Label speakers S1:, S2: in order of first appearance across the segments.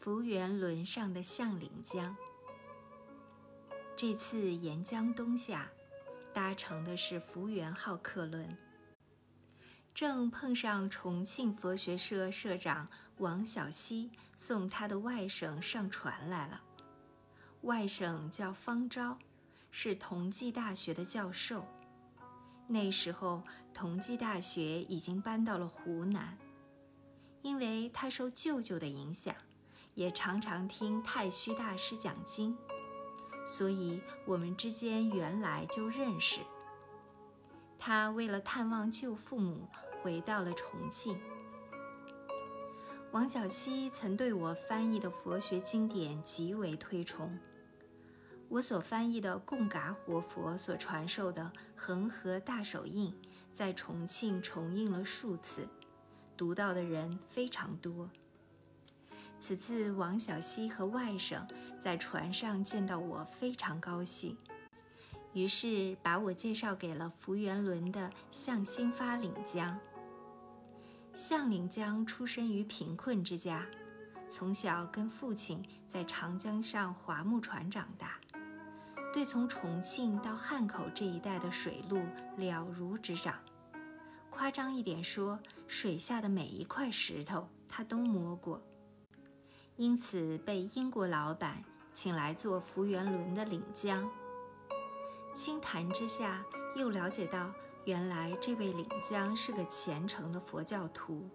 S1: 福源轮上的向岭江。这次沿江东下，搭乘的是福源号客轮，正碰上重庆佛学社社长王小溪送他的外甥上船来了。外甥叫方昭，是同济大学的教授。那时候，同济大学已经搬到了湖南。因为他受舅舅的影响，也常常听太虚大师讲经，所以我们之间原来就认识。他为了探望舅父母，回到了重庆。王小溪曾对我翻译的佛学经典极为推崇。我所翻译的贡嘎活佛所传授的恒河大手印，在重庆重印了数次。读到的人非常多。此次王小溪和外甥在船上见到我，非常高兴，于是把我介绍给了福源轮的向新发领江。向领江出身于贫困之家，从小跟父亲在长江上划木船长大，对从重庆到汉口这一带的水路了如指掌。夸张一点说，水下的每一块石头他都摸过，因此被英国老板请来做福源轮的领江。轻谈之下，又了解到原来这位领江是个虔诚的佛教徒，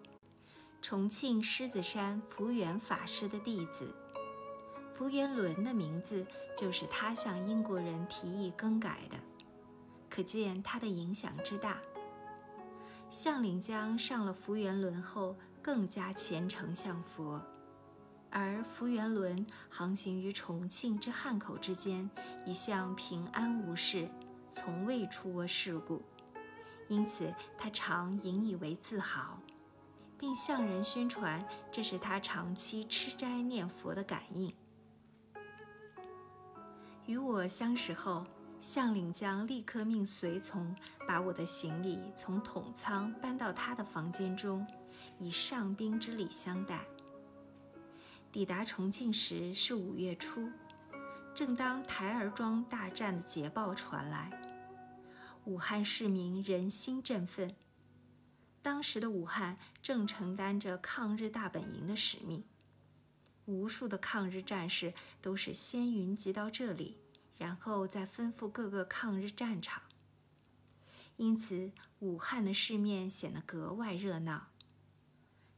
S1: 重庆狮子山福源法师的弟子。福源轮的名字就是他向英国人提议更改的，可见他的影响之大。向岭江上了福源轮后，更加虔诚向佛，而福源轮航行于重庆至汉口之间，一向平安无事，从未出过事故，因此他常引以为自豪，并向人宣传这是他长期吃斋念佛的感应。与我相识后。向领江立刻命随从把我的行李从统仓搬到他的房间中，以上宾之礼相待。抵达重庆时是五月初，正当台儿庄大战的捷报传来，武汉市民人心振奋。当时的武汉正承担着抗日大本营的使命，无数的抗日战士都是先云集到这里。然后再吩咐各个抗日战场，因此武汉的市面显得格外热闹。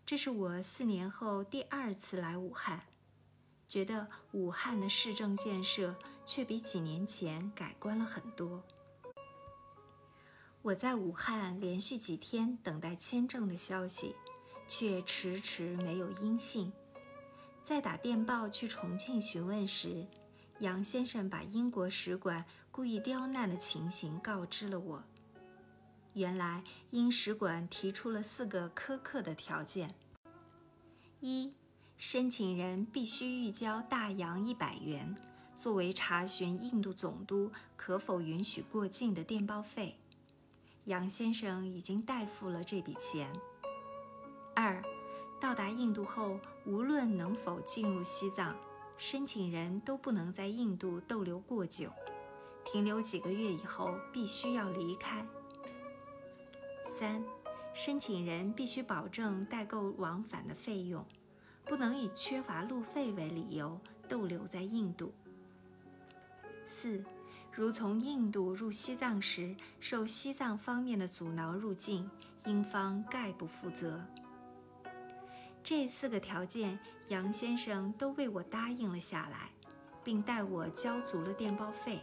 S1: 这是我四年后第二次来武汉，觉得武汉的市政建设却比几年前改观了很多。我在武汉连续几天等待签证的消息，却迟迟没有音信。在打电报去重庆询问时，杨先生把英国使馆故意刁难的情形告知了我。原来英使馆提出了四个苛刻的条件：一、申请人必须预交大洋一百元，作为查询印度总督可否允许过境的电报费。杨先生已经代付了这笔钱。二、到达印度后，无论能否进入西藏。申请人都不能在印度逗留过久，停留几个月以后必须要离开。三，申请人必须保证代购往返的费用，不能以缺乏路费为理由逗留在印度。四，如从印度入西藏时受西藏方面的阻挠入境，英方概不负责。这四个条件，杨先生都为我答应了下来，并代我交足了电报费。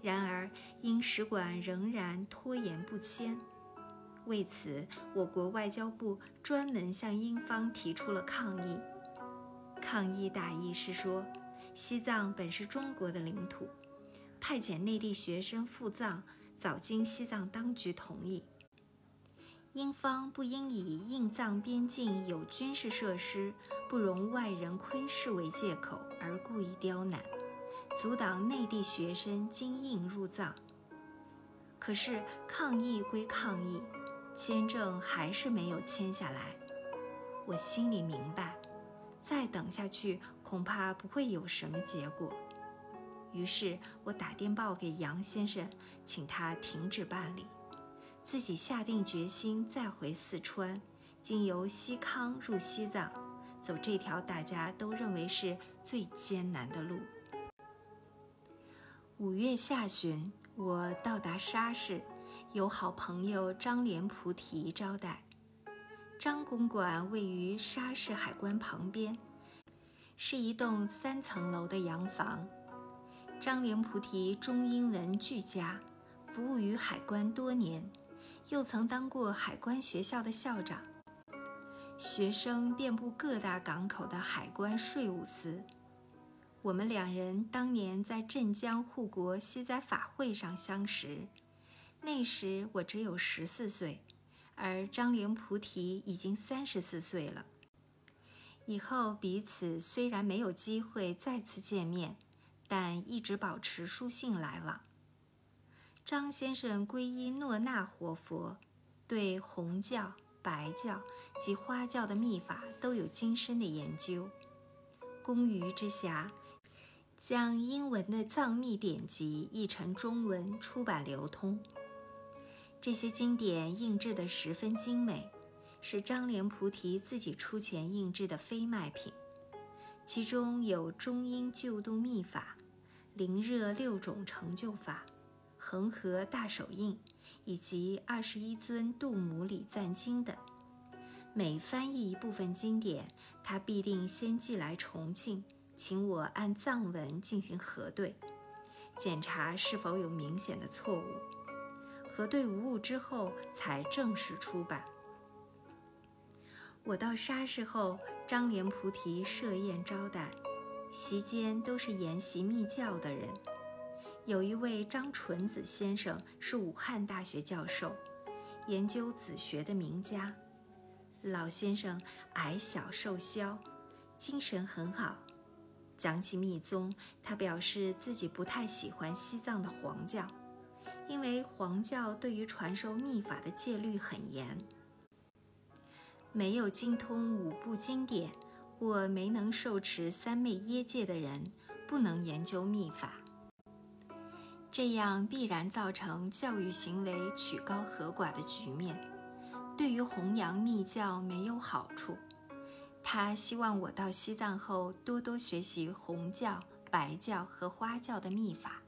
S1: 然而，英使馆仍然拖延不签。为此，我国外交部专门向英方提出了抗议。抗议大意是说，西藏本是中国的领土，派遣内地学生赴藏早经西藏当局同意。英方不应以印藏边境有军事设施，不容外人窥视为借口而故意刁难，阻挡内地学生经印入藏。可是抗议归抗议，签证还是没有签下来。我心里明白，再等下去恐怕不会有什么结果。于是我打电报给杨先生，请他停止办理，自己下定决心再回四川，经由西康入西藏，走这条大家都认为是最艰难的路。五月下旬，我到达沙市，有好朋友张莲菩提招待。张公馆位于沙市海关旁边，是一栋三层楼的洋房。张莲菩提中英文俱佳，服务于海关多年，又曾当过海关学校的校长。学生遍布各大港口的海关税务司。我们两人当年在镇江护国西斋法会上相识，那时我只有十四岁。而张灵菩提已经三十四岁了。以后彼此虽然没有机会再次见面，但一直保持书信来往。张先生皈依诺那活佛，对红教、白教及花教的秘法都有精深的研究。公余之暇，将英文的藏密典籍译成中文出版流通。这些经典印制得十分精美，是张莲菩提自己出钱印制的非卖品。其中有中英救度秘法、灵热六种成就法、恒河大手印，以及二十一尊度母礼赞经等。每翻译一部分经典，他必定先寄来重庆，请我按藏文进行核对，检查是否有明显的错误。核对无误之后，才正式出版。我到沙市后，张莲菩提设宴招待，席间都是研习密教的人。有一位张纯子先生是武汉大学教授，研究子学的名家。老先生矮小瘦削，精神很好。讲起密宗，他表示自己不太喜欢西藏的黄教。因为黄教对于传授秘法的戒律很严，没有精通五部经典或没能受持三昧耶戒的人，不能研究秘法。这样必然造成教育行为曲高和寡的局面，对于弘扬密教没有好处。他希望我到西藏后多多学习红教、白教和花教的秘法。